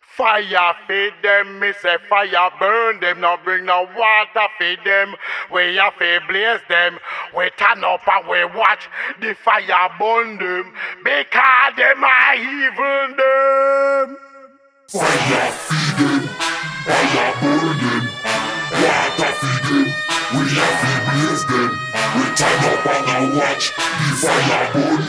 Fire feed them, me say fire burn them, no bring no water feed them. We have to blaze them, we turn up and we watch the fire burn them, because them are evil them. Fire feed them, fire burn them, water feed them. We have to blaze them, we turn up and we watch the fire burn them.